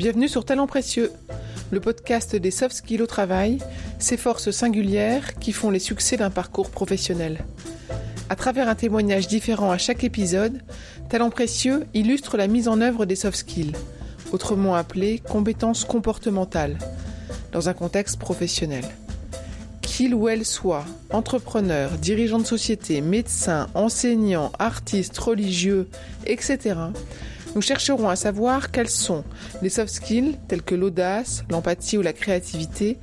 Bienvenue sur Talent Précieux, le podcast des soft skills au travail, ces forces singulières qui font les succès d'un parcours professionnel. À travers un témoignage différent à chaque épisode, Talent Précieux illustre la mise en œuvre des soft skills, autrement appelées compétences comportementales, dans un contexte professionnel. Qu'il ou elle soit entrepreneur, dirigeant de société, médecin, enseignant, artiste, religieux, etc., nous chercherons à savoir quels sont les soft skills tels que l'audace, l'empathie ou la créativité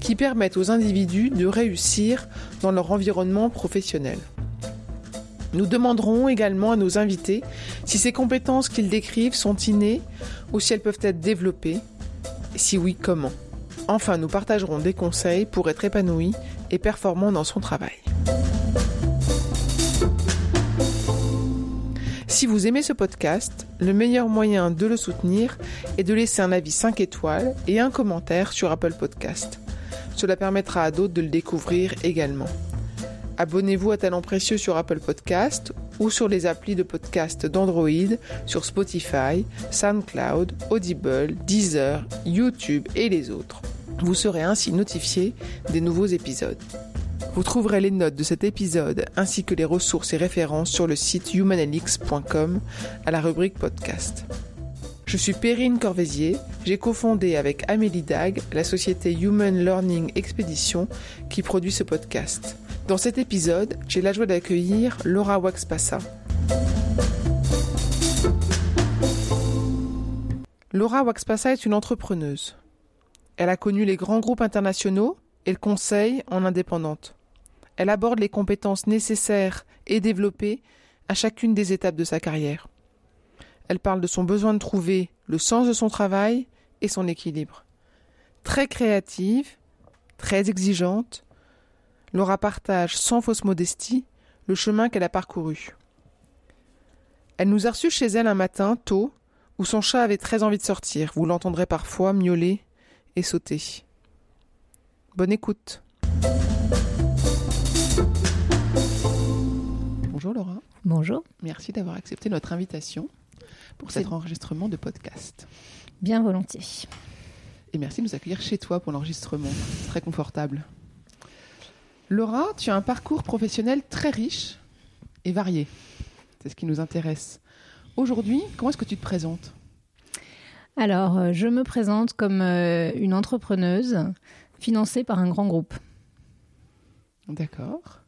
qui permettent aux individus de réussir dans leur environnement professionnel. Nous demanderons également à nos invités si ces compétences qu'ils décrivent sont innées ou si elles peuvent être développées, si oui, comment? Enfin, nous partagerons des conseils pour être épanoui et performant dans son travail. Si vous aimez ce podcast, le meilleur moyen de le soutenir est de laisser un avis 5 étoiles et un commentaire sur Apple Podcast. Cela permettra à d'autres de le découvrir également. Abonnez-vous à Talent Précieux sur Apple Podcast ou sur les applis de podcast d'Android, sur Spotify, SoundCloud, Audible, Deezer, YouTube et les autres. Vous serez ainsi notifié des nouveaux épisodes. Vous trouverez les notes de cet épisode ainsi que les ressources et références sur le site humanelix.com à la rubrique podcast. Je suis Perrine Corvézier, j'ai cofondé avec Amélie Dag la société Human Learning Expedition qui produit ce podcast. Dans cet épisode, j'ai la joie d'accueillir Laura Waxpassa. Laura Waxpassa est une entrepreneuse. Elle a connu les grands groupes internationaux et le conseil en indépendante. Elle aborde les compétences nécessaires et développées à chacune des étapes de sa carrière. Elle parle de son besoin de trouver le sens de son travail et son équilibre. Très créative, très exigeante, Laura partage sans fausse modestie le chemin qu'elle a parcouru. Elle nous a reçus chez elle un matin, tôt, où son chat avait très envie de sortir. Vous l'entendrez parfois miauler et sauter. Bonne écoute. Bonjour Laura. Bonjour. Merci d'avoir accepté notre invitation pour cet enregistrement de podcast. Bien volontiers. Et merci de nous accueillir chez toi pour l'enregistrement. Très confortable. Laura, tu as un parcours professionnel très riche et varié. C'est ce qui nous intéresse. Aujourd'hui, comment est-ce que tu te présentes? Alors, euh, je me présente comme euh, une entrepreneuse financée par un grand groupe. D'accord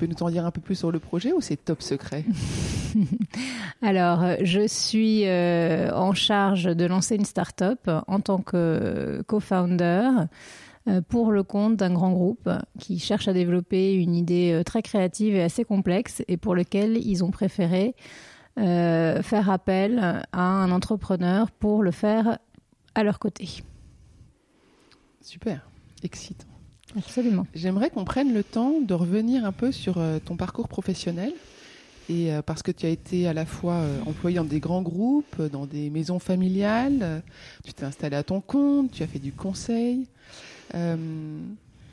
peux nous en dire un peu plus sur le projet ou c'est top secret? Alors, je suis euh, en charge de lancer une start-up en tant que co-founder euh, pour le compte d'un grand groupe qui cherche à développer une idée euh, très créative et assez complexe et pour lequel ils ont préféré faire appel à un entrepreneur pour le faire à leur côté. Super, excitant. Absolument. J'aimerais qu'on prenne le temps de revenir un peu sur euh, ton parcours professionnel. Et euh, parce que tu as été à la fois euh, employé dans des grands groupes, dans des maisons familiales, tu t'es installé à ton compte, tu as fait du conseil.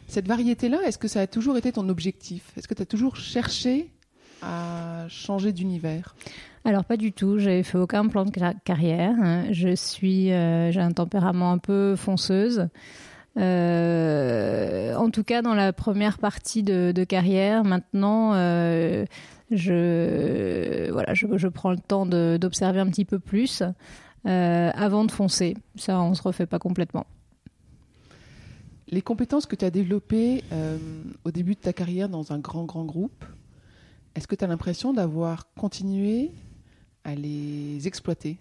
cette variété-là, est-ce que ça a toujours été ton objectif? Est-ce que tu as toujours cherché à changer d'univers? Alors pas du tout, j'ai fait aucun plan de carrière. Je suis, j'ai un tempérament un peu fonceuse. Euh, en tout cas, dans la première partie de, carrière, maintenant, euh, je, voilà, je, prends le temps d'observer un petit peu plus euh, avant de foncer. Ça, on se refait pas complètement. Les compétences que tu as développées au début de ta carrière dans un grand, grand groupe, est-ce que tu as l'impression d'avoir continué à les exploiter?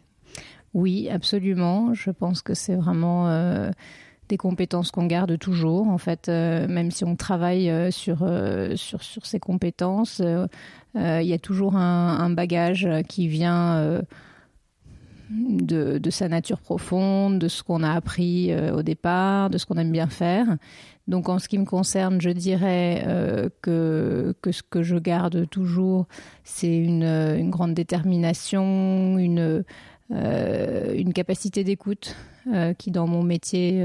Oui, absolument. Je pense que c'est vraiment des compétences qu'on garde toujours. En fait, euh, même si on travaille euh, sur, euh, sur, sur ces compétences, il y a toujours un, bagage qui vient de, de, sa nature profonde, de ce qu'on a appris au départ, de ce qu'on aime bien faire. Donc en ce qui me concerne, je dirais que, que ce que je garde toujours, c'est une, une grande détermination, une une capacité d'écoute qui dans mon métier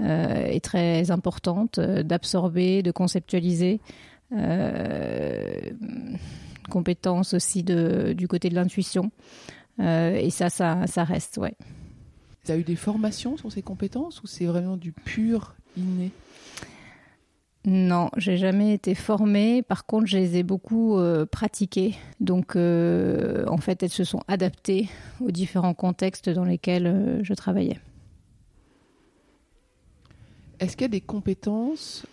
euh, est très importante, d'absorber, de conceptualiser. compétence aussi de, du côté de l'intuition. et ça, ça, ça reste, ouais. Tu as eu des formations sur ces compétences ou c'est vraiment du pur inné? Non, j'ai jamais été formée. Par contre, je les ai beaucoup euh, pratiquées. Donc, euh, en fait, elles se sont adaptées aux différents contextes dans lesquels euh, je travaillais. Est-ce qu'il y a des compétences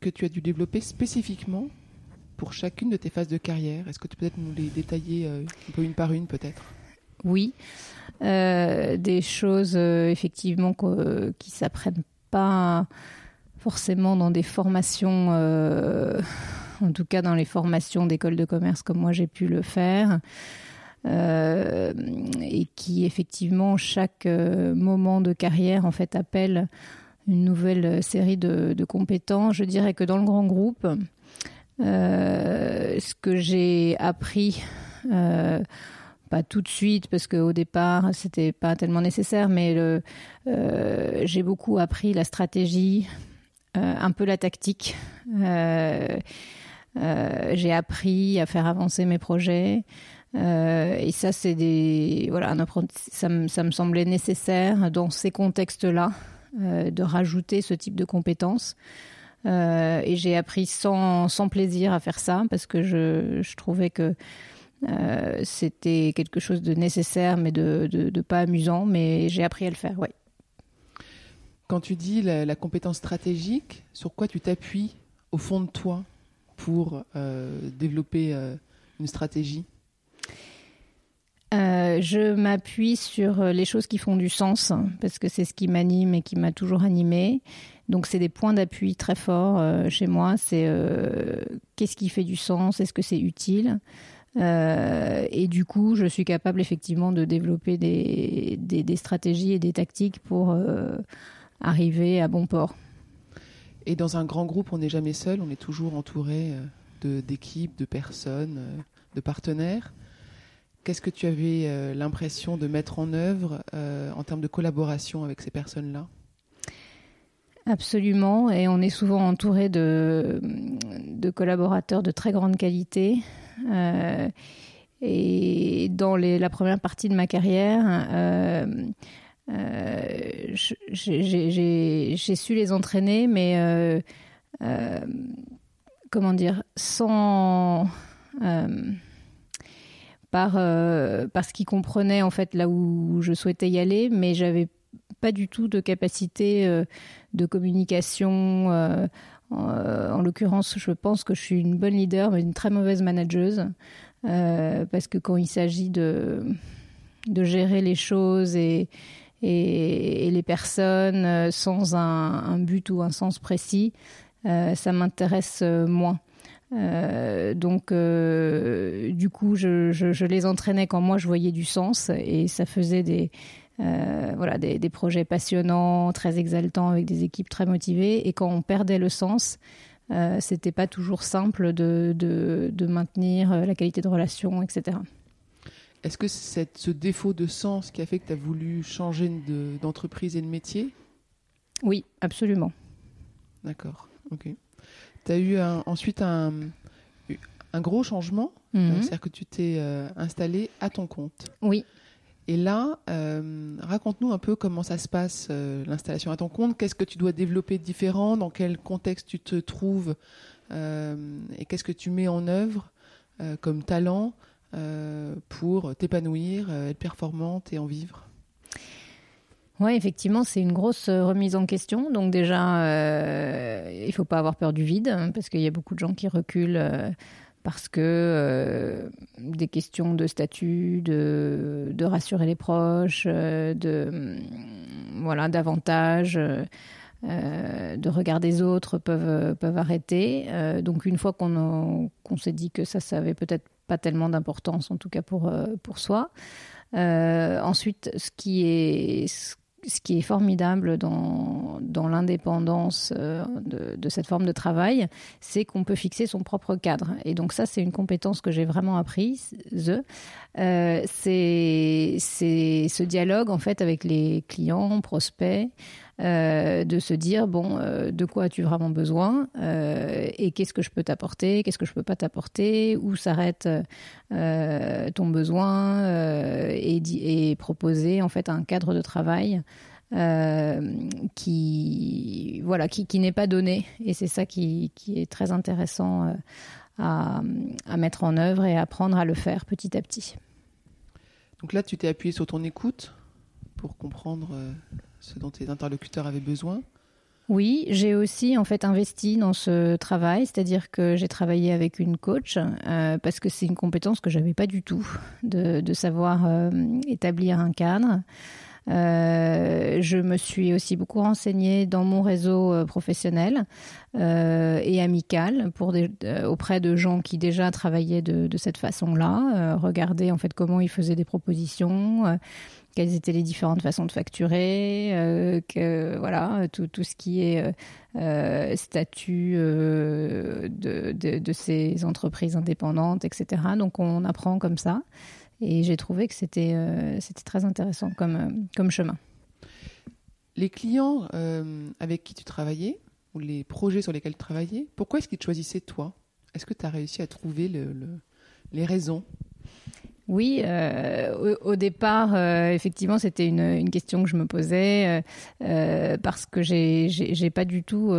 que tu as dû développer spécifiquement pour chacune de tes phases de carrière? Est-ce que tu peux peut-être nous les détailler un peu une par une, peut-être? Oui. des choses, effectivement, qui s'apprennent pas forcément dans des formations, euh, en tout cas dans les formations d'école de commerce comme moi j'ai pu le faire. Euh, et qui effectivement chaque euh, moment de carrière en fait appelle une nouvelle série de, compétences. Je dirais que dans le grand groupe, ce que j'ai appris, pas tout de suite parce qu'au départ c'était pas tellement nécessaire, mais j'ai beaucoup appris la stratégie, un peu la tactique. Euh, euh, j'ai appris à faire avancer mes projets. et ça, c'est des voilà, ça, me, ça me semblait nécessaire dans ces contextes-là de rajouter ce type de compétences. et j'ai appris sans, sans, plaisir à faire ça parce que je, je trouvais que c'était quelque chose de nécessaire mais de, de, de pas amusant. Mais j'ai appris à le faire, ouais. Quand tu dis la, compétence stratégique, sur quoi tu t'appuies au fond de toi pour euh, développer euh, une stratégie? Euh, je m'appuie sur les choses qui font du sens parce que c'est ce qui m'anime et qui m'a toujours animé. Donc c'est des points d'appui très forts chez moi. C'est qu'est-ce qui fait du sens? Est-ce que c'est utile? Et du coup, je suis capable effectivement de développer des stratégies et des tactiques pour arriver à bon port. Et dans un grand groupe, on n'est jamais seul, on est toujours entouré euh, d'équipes, de, personnes, euh, de partenaires. Qu'est-ce que tu avais euh, l'impression de mettre en œuvre en termes de collaboration avec ces personnes-là? Absolument, et on est souvent entouré de, de collaborateurs de très grande qualité. et dans les, la première partie de ma carrière, euh, j'ai su les entraîner, mais euh, euh, comment dire, sans par parce qu'ils comprenaient en fait là où je souhaitais y aller, mais j'avais pas du tout de capacité de communication. en, l'occurrence, je pense que je suis une bonne leader, mais une très mauvaise manageuse, parce que quand il s'agit de de gérer les choses et et, les personnes euh, sans un, but ou un sens précis, euh, ça m'intéresse euh, moins. donc, du coup, je, les entraînais quand moi je voyais du sens et ça faisait des, voilà, des, projets passionnants, très exaltants avec des équipes très motivées. Et quand on perdait le sens, c'était pas toujours simple de, de, maintenir la qualité de relation, etc. Est-ce que c'est ce défaut de sens qui a fait que tu as voulu changer d'entreprise et de métier? Oui, absolument. D'accord, ok. Tu as eu ensuite un, un, gros changement, mhm. euh, c'est-à-dire que tu t'es euh, installé à ton compte. Oui. Et là, euh, raconte-nous un peu comment ça se passe, l'installation à ton compte. Qu'est-ce que tu dois développer de différent? Dans quel contexte tu te trouves Et qu'est-ce que tu mets en œuvre comme talent? euh, pour t'épanouir, euh, être performante et en vivre oui, effectivement, c'est une grosse euh, remise en question. Donc déjà, il ne faut pas avoir peur du vide, hein, parce qu'il y a beaucoup de gens qui reculent parce que des questions de statut, de, rassurer les proches, de mm, voilà, davantage. de regard des autres peuvent, peuvent arrêter. donc une fois qu'on s'est dit que ça, ça avait peut-être pas tellement d'importance, en tout cas pour, euh, pour soi. Euh, ensuite, ce qui est, ce qui est formidable dans, dans l'indépendance euh, de, cette forme de travail, c'est qu'on peut fixer son propre cadre. Et donc ça, c'est une compétence que j'ai vraiment apprise. c'est ce dialogue en fait avec les clients, prospects, de se dire bon, de quoi as-tu vraiment besoin et qu'est-ce que je peux t'apporter, qu'est-ce que je peux pas t'apporter, où s'arrête ton besoin et, et, proposer en fait un cadre de travail qui voilà qui, n'est pas donné et c'est ça qui, est très intéressant à, à, mettre en œuvre et apprendre à le faire petit à petit. Donc là, tu t'es appuyé sur ton écoute pour comprendre euh, ce dont tes interlocuteurs avaient besoin. Oui, j'ai aussi en fait investi dans ce travail, c'est-à-dire que j'ai travaillé avec une coach euh, parce que c'est une compétence que j'avais pas du tout de, savoir euh, établir un cadre. Euh, je me suis aussi beaucoup renseignée dans mon réseau euh, professionnel euh, et amical auprès de gens qui déjà travaillaient de, cette façon-là, regarder en fait comment ils faisaient des propositions quelles étaient les différentes façons de facturer, voilà, tout, ce qui est statut de, ces entreprises indépendantes, etc. Donc on apprend comme ça. Et j'ai trouvé que c'était euh, très intéressant comme, euh, comme chemin. Les clients euh, avec qui tu travaillais, ou les projets sur lesquels tu travaillais, pourquoi est-ce qu'ils choisissaient toi? Est-ce que tu as réussi à trouver le, le, les raisons? Oui, euh, au, départ, euh, effectivement, c'était une, une, question que je me posais euh, parce que j'ai pas du tout,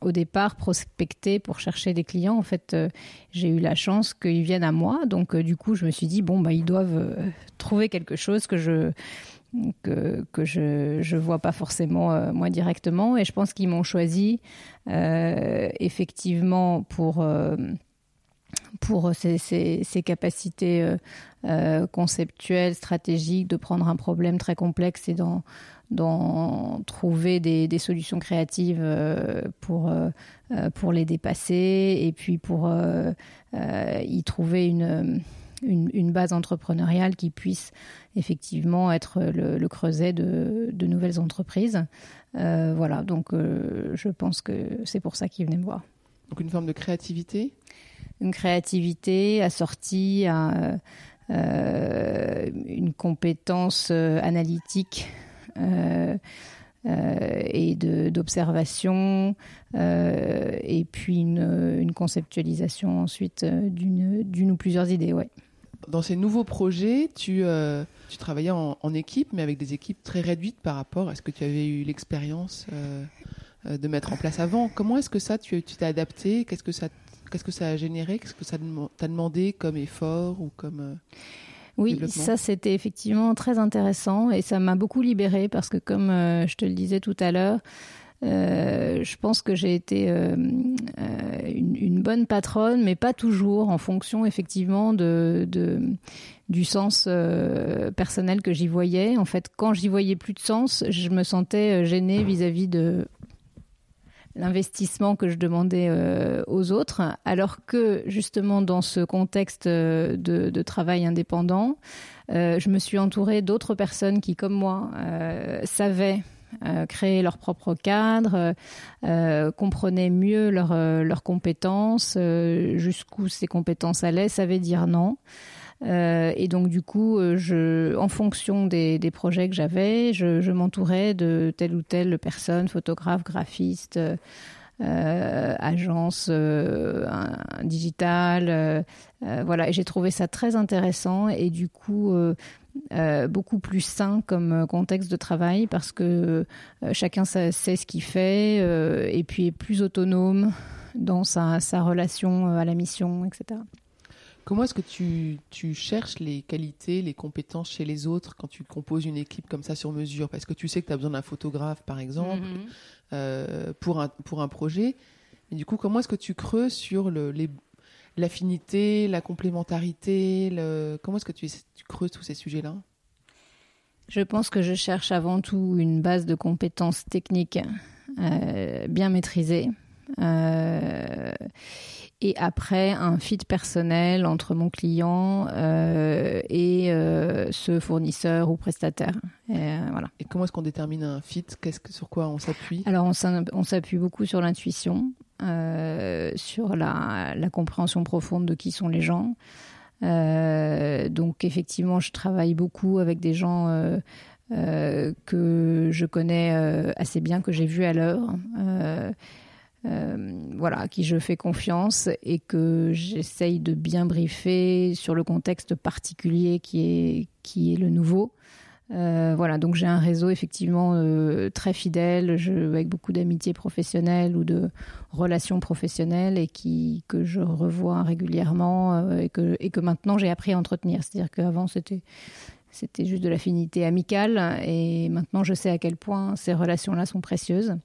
au départ, prospecté pour chercher des clients. En fait, j'ai eu la chance qu'ils viennent à moi, donc du coup, je me suis dit bon, bah, ils doivent trouver quelque chose que je que, que je je vois pas forcément moi directement, et je pense qu'ils m'ont choisi effectivement pour pour ses, ses capacités euh, euh, conceptuelles, stratégiques, de prendre un problème très complexe et d'en, trouver des, solutions créatives euh, pour, euh, les dépasser et puis pour euh, y trouver une, base entrepreneuriale qui puisse effectivement être le, creuset de, de, nouvelles entreprises. voilà, donc je pense que c'est pour ça qu'ils venaient me voir. Donc une forme de créativité une créativité assortie à euh, une compétence euh, analytique euh, euh, et d'observation euh, et puis une, une conceptualisation ensuite d'une ou plusieurs idées. Ouais. Dans ces nouveaux projets, tu, tu travaillais en, équipe, mais avec des équipes très réduites par rapport à ce que tu avais eu l'expérience de mettre en place avant. Comment est-ce que ça, tu t'es adapté? Qu'est-ce que ça Qu'est-ce que ça a généré? Qu'est-ce que ça t'a demandé comme effort ou comme euh, oui, ça c'était effectivement très intéressant et ça m'a beaucoup libérée parce que comme euh, je te le disais tout à l'heure, euh, je pense que j'ai été euh, une, une, bonne patronne, mais pas toujours en fonction effectivement de, de du sens euh, personnel que j'y voyais. En fait, quand j'y voyais plus de sens, je me sentais gênée vis-à-vis -vis de l'investissement que je demandais euh, aux autres, alors que justement dans ce contexte de, de travail indépendant, euh, je me suis entourée d'autres personnes qui, comme moi, euh, savaient euh, créer leur propre cadre, euh, comprenaient mieux leurs leur compétences, euh, jusqu'où ces compétences allaient, savaient dire non. Euh, et donc du coup, euh, en fonction des, projets que j'avais, je, m'entourais de telle ou telle personne, photographe, graphiste, euh, agence euh, digitale, voilà. J'ai trouvé ça très intéressant et du coup beaucoup plus sain comme contexte de travail parce que chacun sait ce qu'il fait et puis est plus autonome dans sa relation à la mission, etc. Comment est-ce que tu, tu, cherches les qualités, les compétences chez les autres quand tu composes une équipe comme ça sur mesure? Parce que tu sais que tu as besoin d'un photographe, par exemple, mm -hmm. euh, pour, un, pour un projet. Et du coup, comment est-ce que tu creuses sur l'affinité, la complémentarité le, Comment est-ce que tu, tu creuses tous ces sujets-là? Je pense que je cherche avant tout une base de compétences techniques euh, bien maîtrisée. Euh, et après un fit personnel entre mon client euh, et euh, ce fournisseur ou prestataire. Et, euh, voilà. et comment est-ce qu'on détermine un fit Qu'est-ce que sur quoi on s'appuie? Alors on s'appuie beaucoup sur l'intuition, sur la, la, compréhension profonde de qui sont les gens. Donc effectivement, je travaille beaucoup avec des gens que je connais assez bien, que j'ai vu à l'heure. Voilà, à qui je fais confiance et que j'essaye de bien briefer sur le contexte particulier qui est, qui est le nouveau. Euh, voilà, donc j'ai un réseau effectivement euh, très fidèle, avec beaucoup d'amitié professionnelle ou de relations professionnelles et qui que je revois régulièrement euh, et que et que maintenant j'ai appris à entretenir. C'est-à-dire qu'avant c'était c'était juste de l'affinité amicale et maintenant je sais à quel point ces relations-là sont précieuses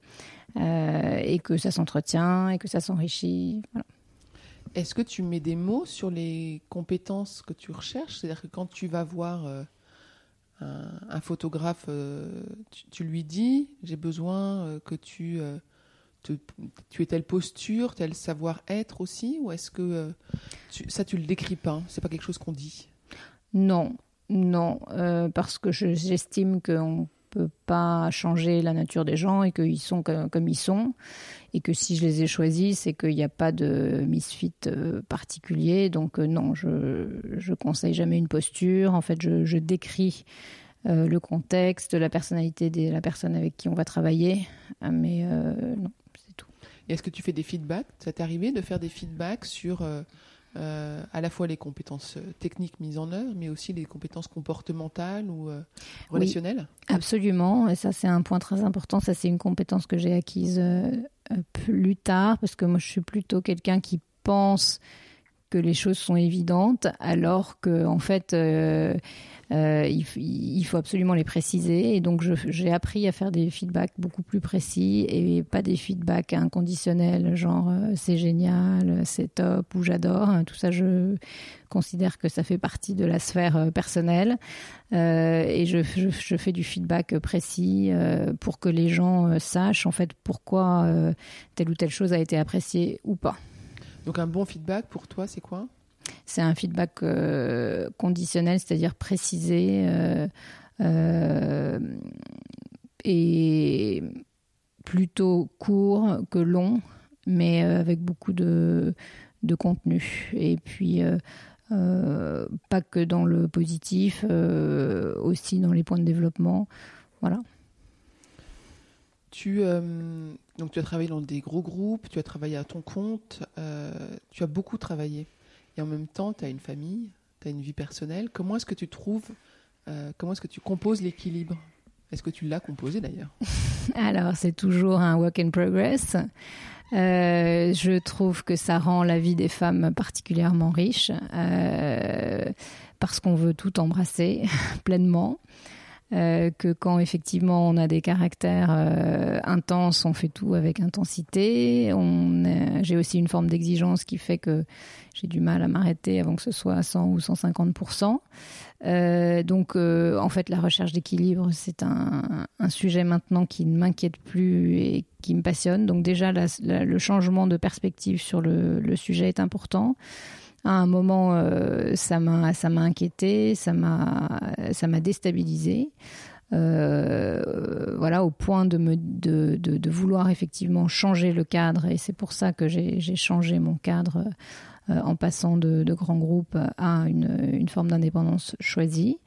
et que ça s'entretient et que ça s'enrichit. Voilà. Est-ce que tu mets des mots sur les compétences que tu recherches? C'est-à-dire que quand tu vas voir un, photographe, euh, tu, lui dis, j'ai besoin euh, que tu, euh, tu aies telle posture, tel savoir-être aussi, ou est-ce que ça tu le décris pas C'est pas quelque chose qu'on dit? Non, non, parce que j'estime qu'on peut pas changer la nature des gens et qu'ils sont comme, ils sont et que si je les ai choisis, c'est qu'il n'y a pas de misfit particulier. Donc non, je je conseille jamais une posture. En fait, je, je décris euh, le contexte, la personnalité de la personne avec qui on va travailler, mais euh, non, c'est tout. Est-ce que tu fais des feedbacks? Ça t'est arrivé de faire des feedbacks sur euh, à la fois les compétences techniques mises en œuvre, mais aussi les compétences comportementales ou relationnelles. Absolument, et ça c'est un point très important. Ça c'est une compétence que j'ai acquise plus tard, parce que moi je suis plutôt quelqu'un qui pense que les choses sont évidentes, alors que en fait euh, il, faut absolument les préciser. Et donc, j'ai appris à faire des feedbacks beaucoup plus précis et pas des feedbacks inconditionnels, genre euh, c'est génial, c'est top ou j'adore. Tout ça, je considère que ça fait partie de la sphère euh, personnelle. et je, fais du feedback précis pour que les gens sachent en fait pourquoi telle ou telle chose a été appréciée ou pas. Donc un bon feedback pour toi, c'est quoi? C'est un feedback euh, conditionnel, c'est-à-dire précisé euh, euh, et plutôt court que long, mais avec beaucoup de, de contenu. Et puis, pas que dans le positif, aussi dans les points de développement. Voilà. Tu, donc tu as travaillé dans des gros groupes, tu as travaillé à ton compte, tu as beaucoup travaillé et en même temps, tu as une famille, tu as une vie personnelle. Comment est-ce que tu trouves, euh, comment est-ce que tu composes l'équilibre? Est-ce que tu l'as composé d'ailleurs? Alors, c'est toujours un work in progress. Euh, je trouve que ça rend la vie des femmes particulièrement riche euh, parce qu'on veut tout embrasser pleinement. Euh, que quand effectivement on a des caractères euh, intenses, on fait tout avec intensité. On, j'ai aussi une forme d'exigence qui fait que j'ai du mal à m'arrêter avant que ce soit à 100 ou 150% euh, donc, en fait, la recherche d'équilibre, c'est un, un, sujet maintenant qui ne m'inquiète plus et qui me passionne. Donc, déjà, le changement de perspective sur le, le sujet est important à un moment, euh, ça m'a ça m'a inquiété, ça m'a ça m'a déstabilisé. Euh, voilà, au point de, me, de, de, vouloir effectivement changer le cadre. Et c'est pour ça que j'ai changé mon cadre en passant de, grands groupes à une, forme d'indépendance choisie,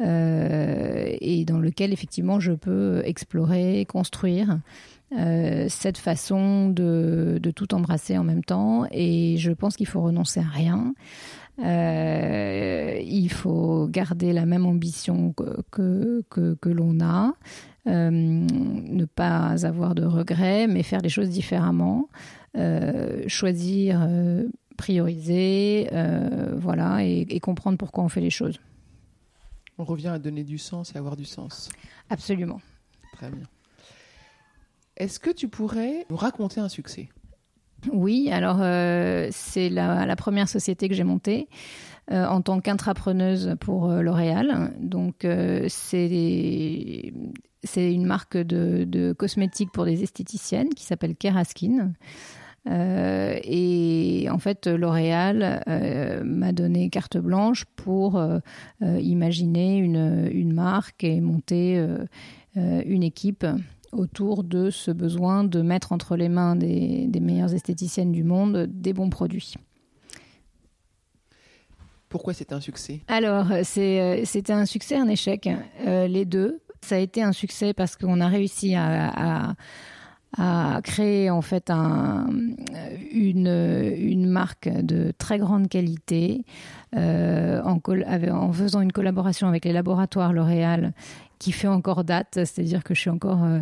et dans lequel effectivement je peux explorer, construire. Euh, cette façon de, tout embrasser en même temps. Et je pense qu'il faut renoncer à rien. Euh, il faut garder la même ambition que, que, l'on a, euh, ne pas avoir de regrets, mais faire les choses différemment, euh, choisir, euh, prioriser, voilà, et, et comprendre pourquoi on fait les choses. On revient à donner du sens et avoir du sens. Absolument. Très bien. Est-ce que tu pourrais nous raconter un succès? Oui, alors euh, c'est la, première société que j'ai montée euh, en tant qu'intrapreneuse pour euh, L'Oréal. Donc c'est c'est une marque de, cosmétiques pour des esthéticiennes qui s'appelle Keraskin. Et en fait, L'Oréal m'a donné carte blanche pour imaginer une, une, marque et monter une équipe autour de ce besoin de mettre entre les mains des, meilleures esthéticiennes du monde des bons produits. Pourquoi c'était un succès? Alors, euh, c'était un succès, un échec, euh, les deux. Ça a été un succès parce qu'on a réussi à, à, créer en fait un, une, marque de très grande qualité euh, en, faisant une collaboration avec les laboratoires L'Oréal qui fait encore date, c'est-à-dire que je suis encore euh,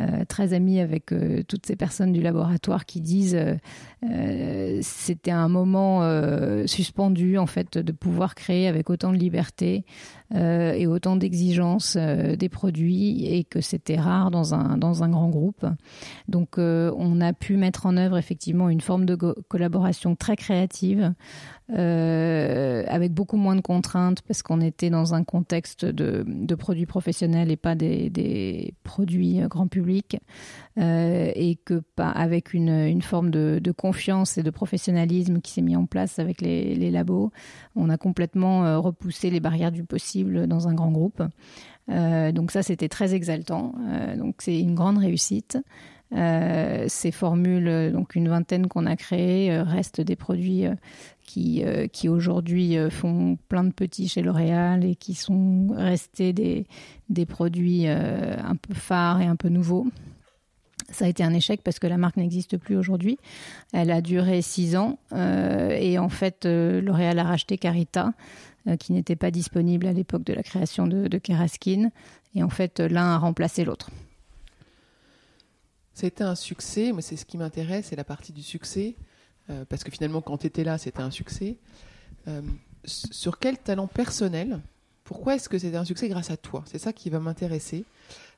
euh, très amie avec euh, toutes ces personnes du laboratoire qui disent c'était un moment suspendu en fait de pouvoir créer avec autant de liberté et autant d'exigence des produits et que c'était rare dans un dans un grand groupe. Donc on a pu mettre en œuvre effectivement une forme de collaboration très créative euh, avec beaucoup moins de contraintes parce qu'on était dans un contexte de, produits professionnels et pas des, produits grand public euh, et que pas avec une, forme de, confiance et de professionnalisme qui s'est mis en place avec les, labos. On a complètement euh, repoussé les barrières du possible dans un grand groupe. Euh, donc ça, c'était très exaltant. Euh, donc c'est une grande réussite. Euh, ces formules, donc une vingtaine qu'on a créées, restent des produits qui, euh, aujourd'hui euh, font plein de petits chez L'Oréal et qui sont restés des, des produits euh, un peu phares et un peu nouveaux. Ça a été un échec parce que la marque n'existe plus aujourd'hui. Elle a duré six ans et en fait, L'Oréal a racheté Carita, qui n'était pas disponible à l'époque de la création de, de Keraskin. Et en fait, l'un a remplacé l'autre. C'était un succès, mais c'est ce qui m'intéresse, c'est la partie du succès. Euh, parce que finalement, quand tu étais là, c'était un succès. Euh, sur quel talent personnel Pourquoi est-ce que c'était un succès grâce à toi? C'est ça qui va m'intéresser.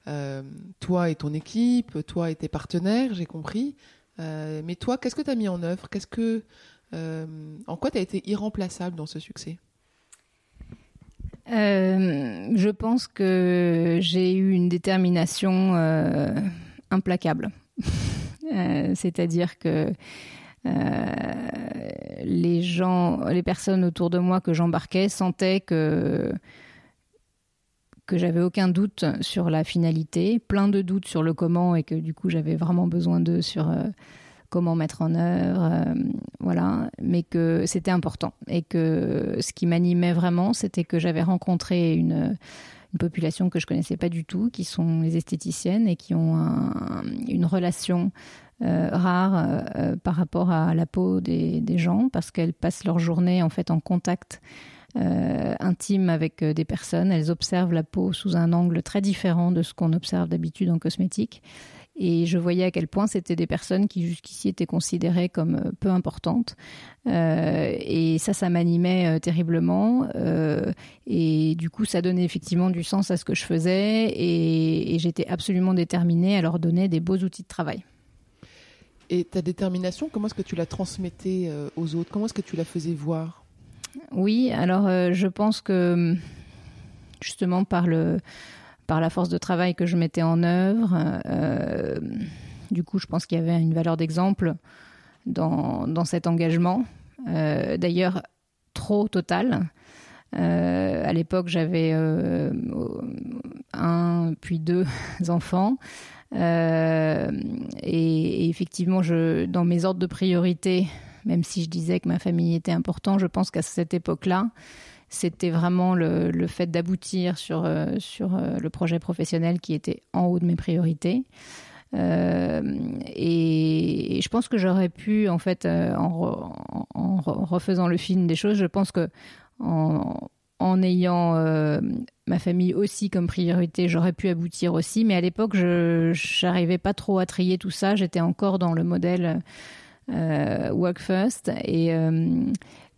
Euh, toi et ton équipe, toi et tes partenaires, j'ai compris. mais toi, qu'est-ce que tu as mis en œuvre? Qu'est-ce que, En quoi tu as été irremplaçable dans ce succès? Je pense que j'ai eu une détermination implacable. C'est-à-dire que euh, les gens, les personnes autour de moi que j'embarquais sentaient que que j'avais aucun doute sur la finalité, plein de doutes sur le comment et que du coup j'avais vraiment besoin d'eux sur euh, comment mettre en œuvre, euh, voilà, mais que c'était important et que ce qui m'animait vraiment, c'était que j'avais rencontré une, une, population que je connaissais pas du tout, qui sont les esthéticiennes et qui ont un, une relation euh, rares euh, par rapport à la peau des, des gens parce qu'elles passent leur journée en fait en contact euh, intime avec des personnes. Elles observent la peau sous un angle très différent de ce qu'on observe d'habitude en cosmétique. Et je voyais à quel point c'était des personnes qui jusqu'ici étaient considérées comme peu importantes. Euh, et ça, ça m'animait terriblement. Euh, et du coup, ça donnait effectivement du sens à ce que je faisais. Et, et j'étais absolument déterminée à leur donner des beaux outils de travail. Et ta détermination, comment est-ce que tu la transmettais euh, aux autres? Comment est-ce que tu la faisais voir? Oui, alors euh, je pense que justement par, le, par la force de travail que je mettais en œuvre, euh, du coup je pense qu'il y avait une valeur d'exemple dans, cet engagement. D'ailleurs, trop total. à l'époque, j'avais un puis deux enfants. Euh, et, effectivement, dans mes ordres de priorité, même si je disais que ma famille était important, je pense qu'à cette époque-là, c'était vraiment le, le fait d'aboutir sur, euh, sur euh, le projet professionnel qui était en haut de mes priorités. Euh, et, je pense que j'aurais pu, en fait, en, refaisant le film des choses, je pense que en, en ayant ma famille aussi comme priorité, j'aurais pu aboutir aussi. Mais à l'époque, je n'arrivais pas trop à trier tout ça. J'étais encore dans le modèle work first. Et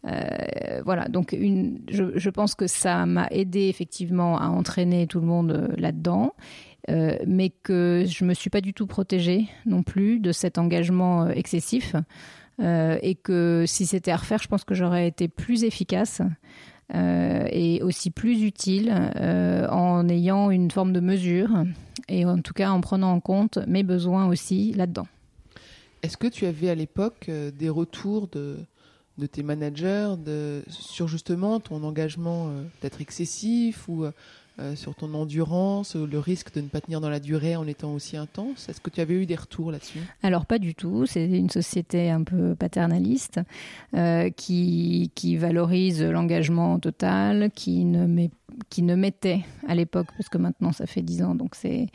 euh voilà, donc une, je, pense que ça m'a aidé effectivement à entraîner tout le monde euh, là-dedans. Euh, mais que je me suis pas du tout protégée non plus de cet engagement excessif et que si c'était à refaire, je pense que j'aurais été plus efficace et aussi plus utile en ayant une forme de mesure et en tout cas en prenant en compte mes besoins aussi là-dedans. Est-ce que tu avais à l'époque des retours de, de tes managers de, sur justement ton engagement d'être excessif ou euh, sur ton endurance, le risque de ne pas tenir dans la durée en étant aussi intense? Est-ce que tu avais eu des retours là-dessus? Alors pas du tout. C'est une société un peu paternaliste euh, qui, qui valorise l'engagement total, qui ne, met, qui ne mettait à l'époque, parce que maintenant ça fait dix ans, donc c'est euh,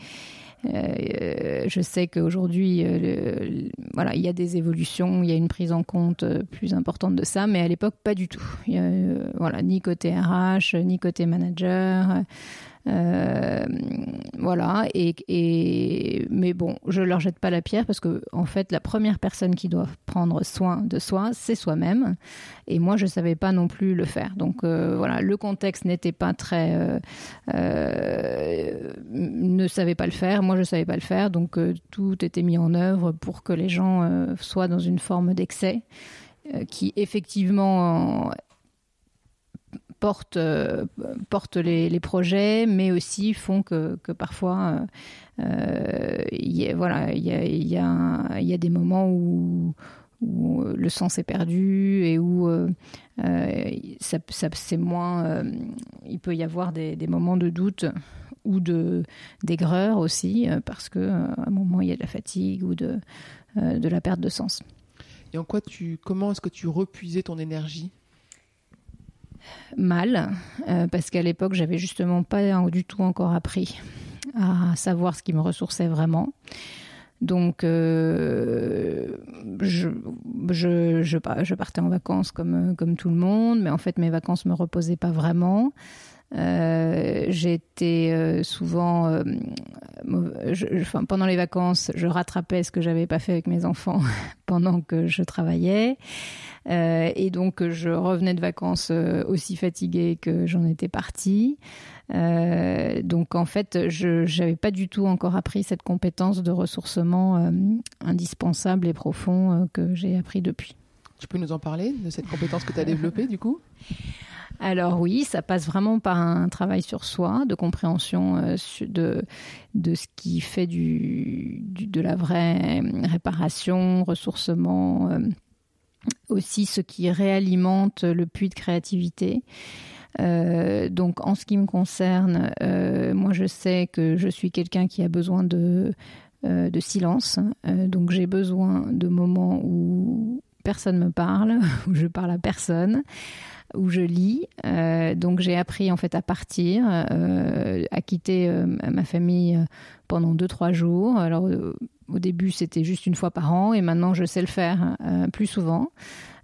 je sais qu'aujourd'hui, euh, voilà, il y a des évolutions, il y a une prise en compte euh, plus importante de ça, mais à l'époque, pas du tout. voilà, ni côté RH, ni côté manager. Euh, voilà. Et, mais bon, je leur jette pas la pierre parce que en fait, la première personne qui doit prendre soin de soi, c'est soi-même. Et moi, je savais pas non plus le faire. Donc euh, voilà, le contexte n'était pas très, euh, ne savait pas le faire. Moi, je savais pas le faire. Donc tout était mis en œuvre pour que les gens soient dans une forme d'excès qui effectivement portent, euh, les, projets, mais aussi font que, parfois, il voilà, il y a, des moments où, le sens est perdu et où euh, c'est moins. Euh, il peut y avoir des, moments de doute ou de d'aigreur aussi, parce que un moment il y a de la fatigue ou de, la perte de sens. Et en quoi comment est-ce que tu repuisais ton énergie? Mal, euh, parce qu'à l'époque, j'avais justement pas du tout encore appris à savoir ce qui me ressourçait vraiment. Donc, euh, je, je, je, partais en vacances comme, comme tout le monde, mais en fait, mes vacances me reposaient pas vraiment. Euh, j'étais souvent, pendant les vacances, je rattrapais ce que j'avais pas fait avec mes enfants pendant que je travaillais. Euh, et donc, je revenais de vacances euh, aussi fatiguée que j'en étais partie. Euh, donc, en fait, je n'avais pas du tout encore appris cette compétence de ressourcement indispensable et profond que j'ai appris depuis. Tu peux nous en parler de cette compétence que tu as développée du coup? Alors oui, ça passe vraiment par un travail sur soi, de compréhension de, de ce qui fait du, de la vraie réparation, ressourcement, aussi ce qui réalimente le puits de créativité. Euh, donc en ce qui me concerne, euh, moi je sais que je suis quelqu'un qui a besoin de, euh, de silence. donc j'ai besoin de moments où personne me parle, où je parle à personne où je lis. donc j'ai appris en fait à partir, à quitter ma famille pendant deux trois jours. Alors au début, c'était juste une fois par an et maintenant, je sais le faire euh, plus souvent.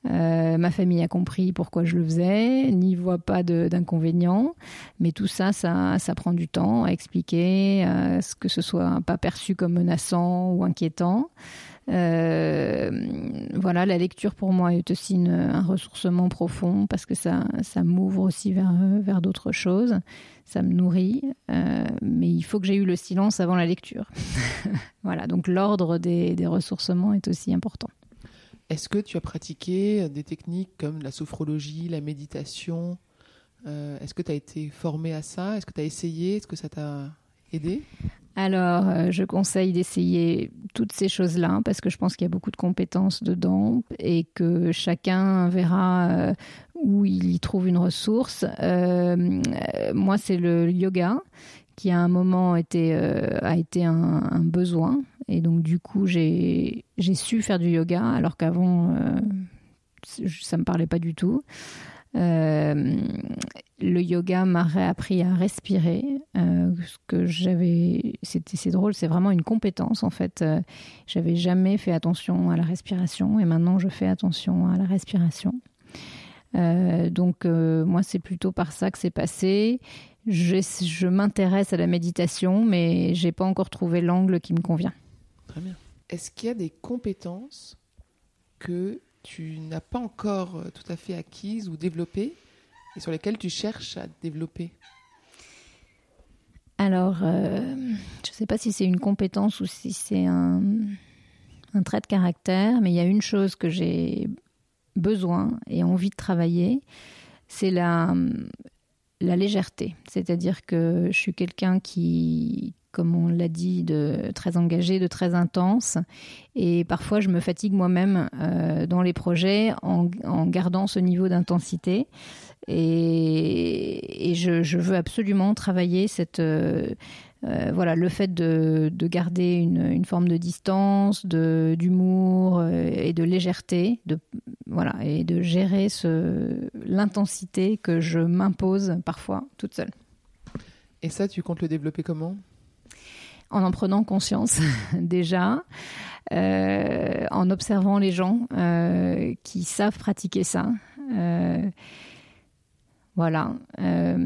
Euh, ma famille a compris pourquoi je le faisais, n'y voit pas d'inconvénients, mais tout ça, ça, ça, prend du temps à expliquer, à ce que ce soit pas perçu comme menaçant ou inquiétant. Euh, voilà, la lecture pour moi est aussi un ressourcement profond parce que ça, ça m'ouvre aussi vers, vers d'autres choses, ça me nourrit, euh, mais il faut que j'ai eu le silence avant la lecture. voilà, donc l'ordre des, des ressourcements est aussi important. Est-ce que tu as pratiqué des techniques comme la sophrologie, la méditation? Euh, Est-ce que tu as été formé à ça? Est-ce que tu as essayé? Est-ce que ça t'a aidé? Alors, euh, je conseille d'essayer toutes ces choses-là parce que je pense qu'il y a beaucoup de compétences dedans et que chacun verra euh, où il y trouve une ressource. Euh, moi, c'est le yoga qui à un moment a été un, un, besoin et donc du coup j'ai su faire du yoga alors qu'avant ça me parlait pas du tout. Euh, le yoga m'a réappris à respirer. Euh, ce que j'avais, c'est drôle, c'est vraiment une compétence en fait. Euh, j'avais jamais fait attention à la respiration et maintenant je fais attention à la respiration. donc moi c'est plutôt par ça que c'est passé. Je, je m'intéresse à la méditation, mais j'ai pas encore trouvé l'angle qui me convient. Très bien. Est-ce qu'il y a des compétences que tu n'as pas encore euh, tout à fait acquises ou développées et sur lesquelles tu cherches à développer Alors, euh, je ne sais pas si c'est une compétence ou si c'est un, un, trait de caractère, mais il y a une chose que j'ai besoin et envie de travailler, c'est la, la légèreté. C'est-à-dire que je suis quelqu'un qui, comme on l'a dit, de très engagée, de très intense. Et parfois, je me fatigue moi-même dans les projets en, gardant ce niveau d'intensité. Et, je, veux absolument travailler cette euh, voilà, le fait de, garder une, forme de distance, d'humour euh, et de légèreté, de voilà, et de gérer l'intensité que je m'impose parfois toute seule. Et ça, tu comptes le développer comment? En en prenant conscience déjà, euh, en observant les gens qui savent pratiquer ça. Voilà. Euh,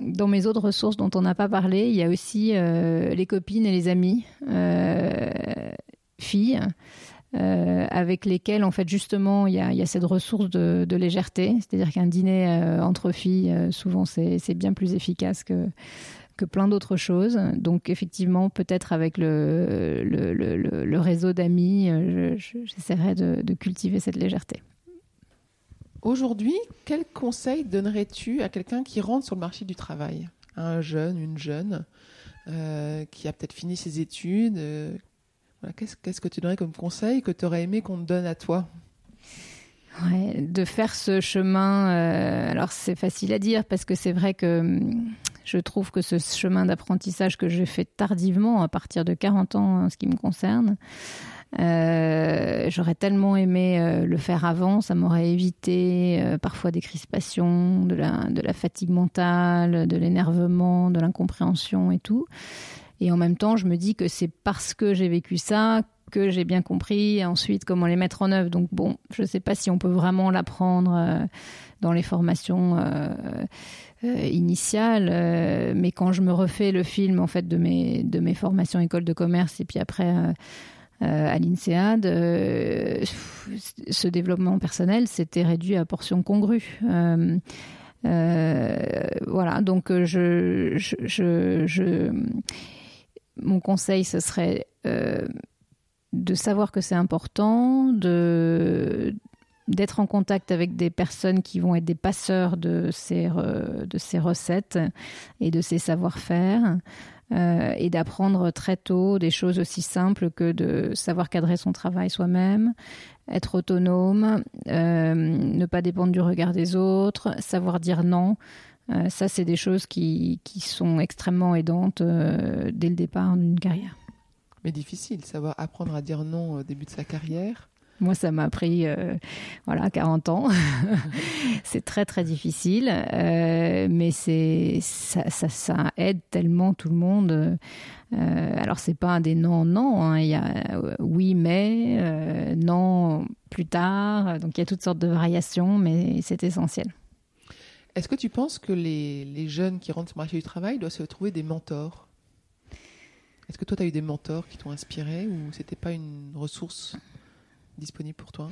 dans mes autres ressources dont on n'a pas parlé, il y a aussi euh, les copines et les amis, euh, filles, avec lesquelles, en fait, justement, il y a, cette ressource de, légèreté. C'est-à-dire qu'un dîner entre filles, souvent, c'est bien plus efficace que, que plein d'autres choses. Donc, effectivement, peut-être avec le, le, réseau d'amis, j'essaierai de cultiver cette légèreté. Aujourd'hui, quel conseil donnerais-tu à quelqu'un qui rentre sur le marché du travail? Un jeune, une jeune, euh, qui a peut-être fini ses études euh, Qu'est-ce que tu donnerais comme conseil que tu aurais aimé qu'on te donne à toi? De faire ce chemin, euh, alors c'est facile à dire parce que c'est vrai que hum, je trouve que ce chemin d'apprentissage que j'ai fait tardivement, à partir de 40 ans en ce qui me concerne, euh, j'aurais tellement aimé euh, le faire avant, ça m'aurait évité euh, parfois des crispations, de la, de la fatigue mentale, de l'énervement, de l'incompréhension et tout. Et en même temps, je me dis que c'est parce que j'ai vécu ça que j'ai bien compris ensuite comment les mettre en œuvre. Donc bon, je ne sais pas si on peut vraiment l'apprendre dans les formations initiales, mais quand je me refais le film en fait de mes de mes formations école de commerce et puis après euh, à l'INSEAD, euh, ce développement personnel s'était réduit à portions congrues. Euh, voilà, donc je, je, mon conseil, ce serait de savoir que c'est important, de d'être en contact avec des personnes qui vont être des passeurs de ces, de ces recettes et de ces savoir-faire. Euh, et d'apprendre très tôt des choses aussi simples que de savoir cadrer son travail soi-même, être autonome, euh, ne pas dépendre du regard des autres, savoir dire non. Euh, ça, c'est des choses qui, qui, sont extrêmement aidantes dès le départ d'une carrière. Mais difficile, savoir apprendre à dire non au début de sa carrière. Moi, ça m'a pris euh, voilà 40 ans. c'est très très difficile, euh, mais c'est ça, aide tellement tout le monde. Euh, alors c'est pas des non non, hein. il y a euh, oui mais non plus tard. Donc il y a toutes sortes de variations, mais c'est essentiel. Est-ce que tu penses que les, les, jeunes qui rentrent sur le marché du travail doivent se trouver des mentors? Est-ce que toi tu as eu des mentors qui t'ont inspiré ou c'était pas une ressource? Disponible pour toi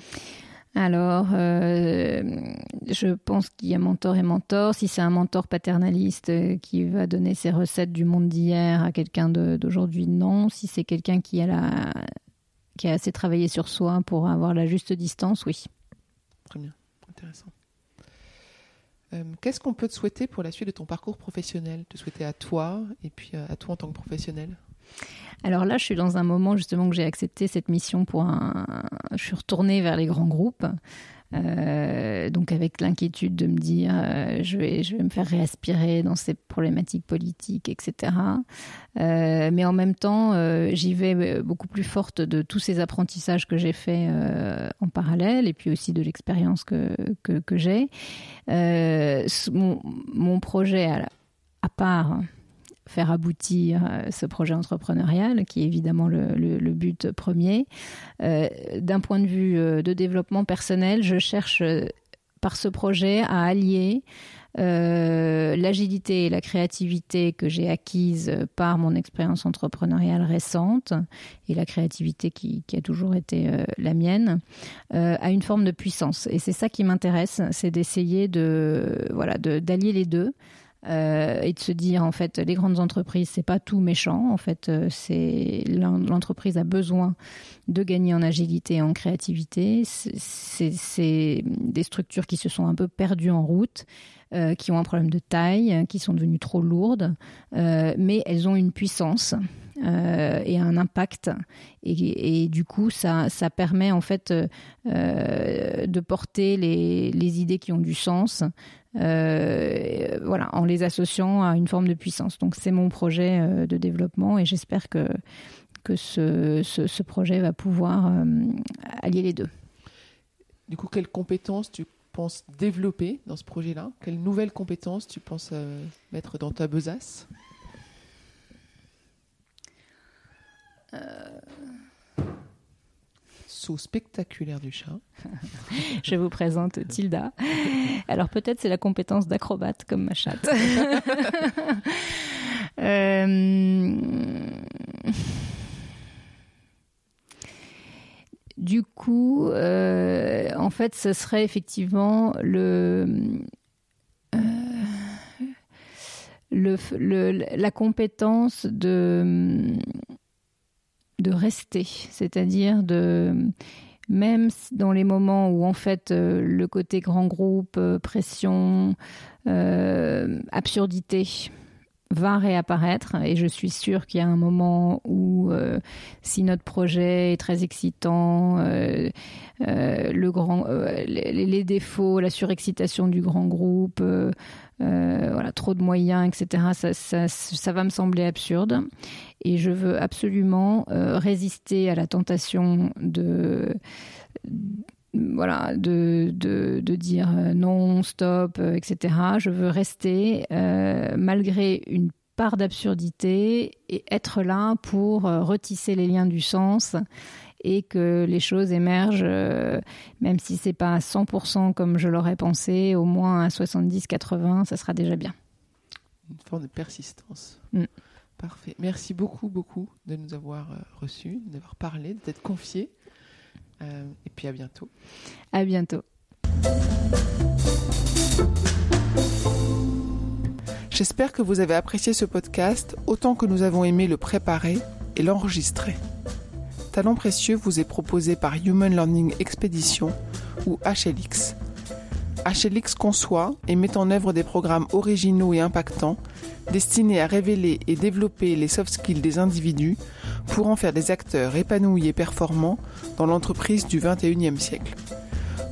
alors, euh, je pense qu'il y a mentor et mentor. Si c'est un mentor paternaliste euh, qui va donner ses recettes du monde d'hier à quelqu'un d'aujourd'hui, non. Si c'est quelqu'un qui, a la, qui a assez travaillé sur soi pour avoir la juste distance, oui. Très bien, intéressant. Euh, qu'est-ce qu'on peut te souhaiter pour la suite de ton parcours professionnel? Te souhaiter à toi et puis à toi en tant que professionnel? Alors là, je suis dans un moment justement que j'ai accepté cette mission pour un. Je suis retournée vers les grands groupes. Euh, donc avec l'inquiétude de me dire euh, je, vais, je vais me faire réaspirer dans ces problématiques politiques, etc. Euh, mais en même temps, j'y vais beaucoup plus forte de tous ces apprentissages que j'ai faits en parallèle et puis aussi de l'expérience que, que, j'ai. Mon, projet à, à part faire aboutir euh, ce projet entrepreneurial, qui est évidemment le, but premier. Euh, d'un point de vue euh, de développement personnel, je cherche par ce projet à allier l'agilité et la créativité que j'ai acquise par mon expérience entrepreneuriale récente et la créativité qui, a toujours été la mienne à une forme de puissance. Et c'est ça qui m'intéresse, c'est d'essayer de voilà d'allier les deux. Euh, et de se dire en fait les grandes entreprises c'est pas tout méchant. En fait euh, c'est l'entreprise a besoin de gagner en agilité et en créativité. C'est des structures qui se sont un peu perdues en route qui ont un problème de taille, qui sont devenues trop lourdes, mais elles ont une puissance. et un impact. Et, du coup ça, ça permet en fait de porter les, idées qui ont du sens voilà en les associant à une forme de puissance. Donc c'est mon projet de développement et j'espère que que ce, ce, projet va pouvoir euh, allier les deux. Du coup, quelles compétences tu penses développer dans ce projet-là? Quelles nouvelles compétences tu penses euh, mettre dans ta besace? Euh... Saut spectaculaire du chat. Je vous présente Tilda. Alors peut-être c'est la compétence d'acrobate comme ma chatte. euh... Du coup, euh, en fait, ce serait effectivement le, euh, la compétence de, de rester, c'est-à-dire de même dans les moments où en fait euh, le côté grand groupe, pression, absurdité, va réapparaître et je suis sûre qu'il y a un moment où euh, si notre projet est très excitant, euh, euh, le grand, les, défauts, la surexcitation du grand groupe, voilà, trop de moyens, etc. Ça, va me sembler absurde et je veux absolument résister à la tentation de voilà, de, de, de, dire euh, non, stop, euh, etc. Je veux rester euh, malgré une part d'absurdité et être là pour retisser les liens du sens et que les choses émergent, même si c'est pas à 100% comme je l'aurais pensé, au moins à 70-80, ça sera déjà bien. Une forme de persistance. Mm. Parfait. Merci beaucoup, beaucoup de nous avoir reçus, d'avoir parlé, d'être confié. Euh, et puis à bientôt. À bientôt. J'espère que vous avez apprécié ce podcast autant que nous avons aimé le préparer et l'enregistrer. Talent précieux vous est proposé par Human Learning Expedition ou HLX. HLX conçoit et met en œuvre des programmes originaux et impactants destinés à révéler et développer les soft skills des individus pour en faire des acteurs épanouis et performants dans l'entreprise du 21e siècle.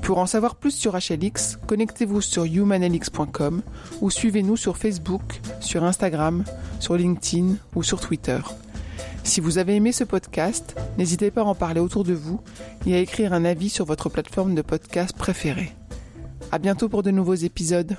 Pour en savoir plus sur HLX, connectez-vous sur humanlx.com ou suivez-nous sur Facebook, sur Instagram, sur LinkedIn ou sur Twitter. Si vous avez aimé ce podcast, n'hésitez pas à en parler autour de vous et à écrire un avis sur votre plateforme de podcast préférée. À bientôt pour de nouveaux épisodes.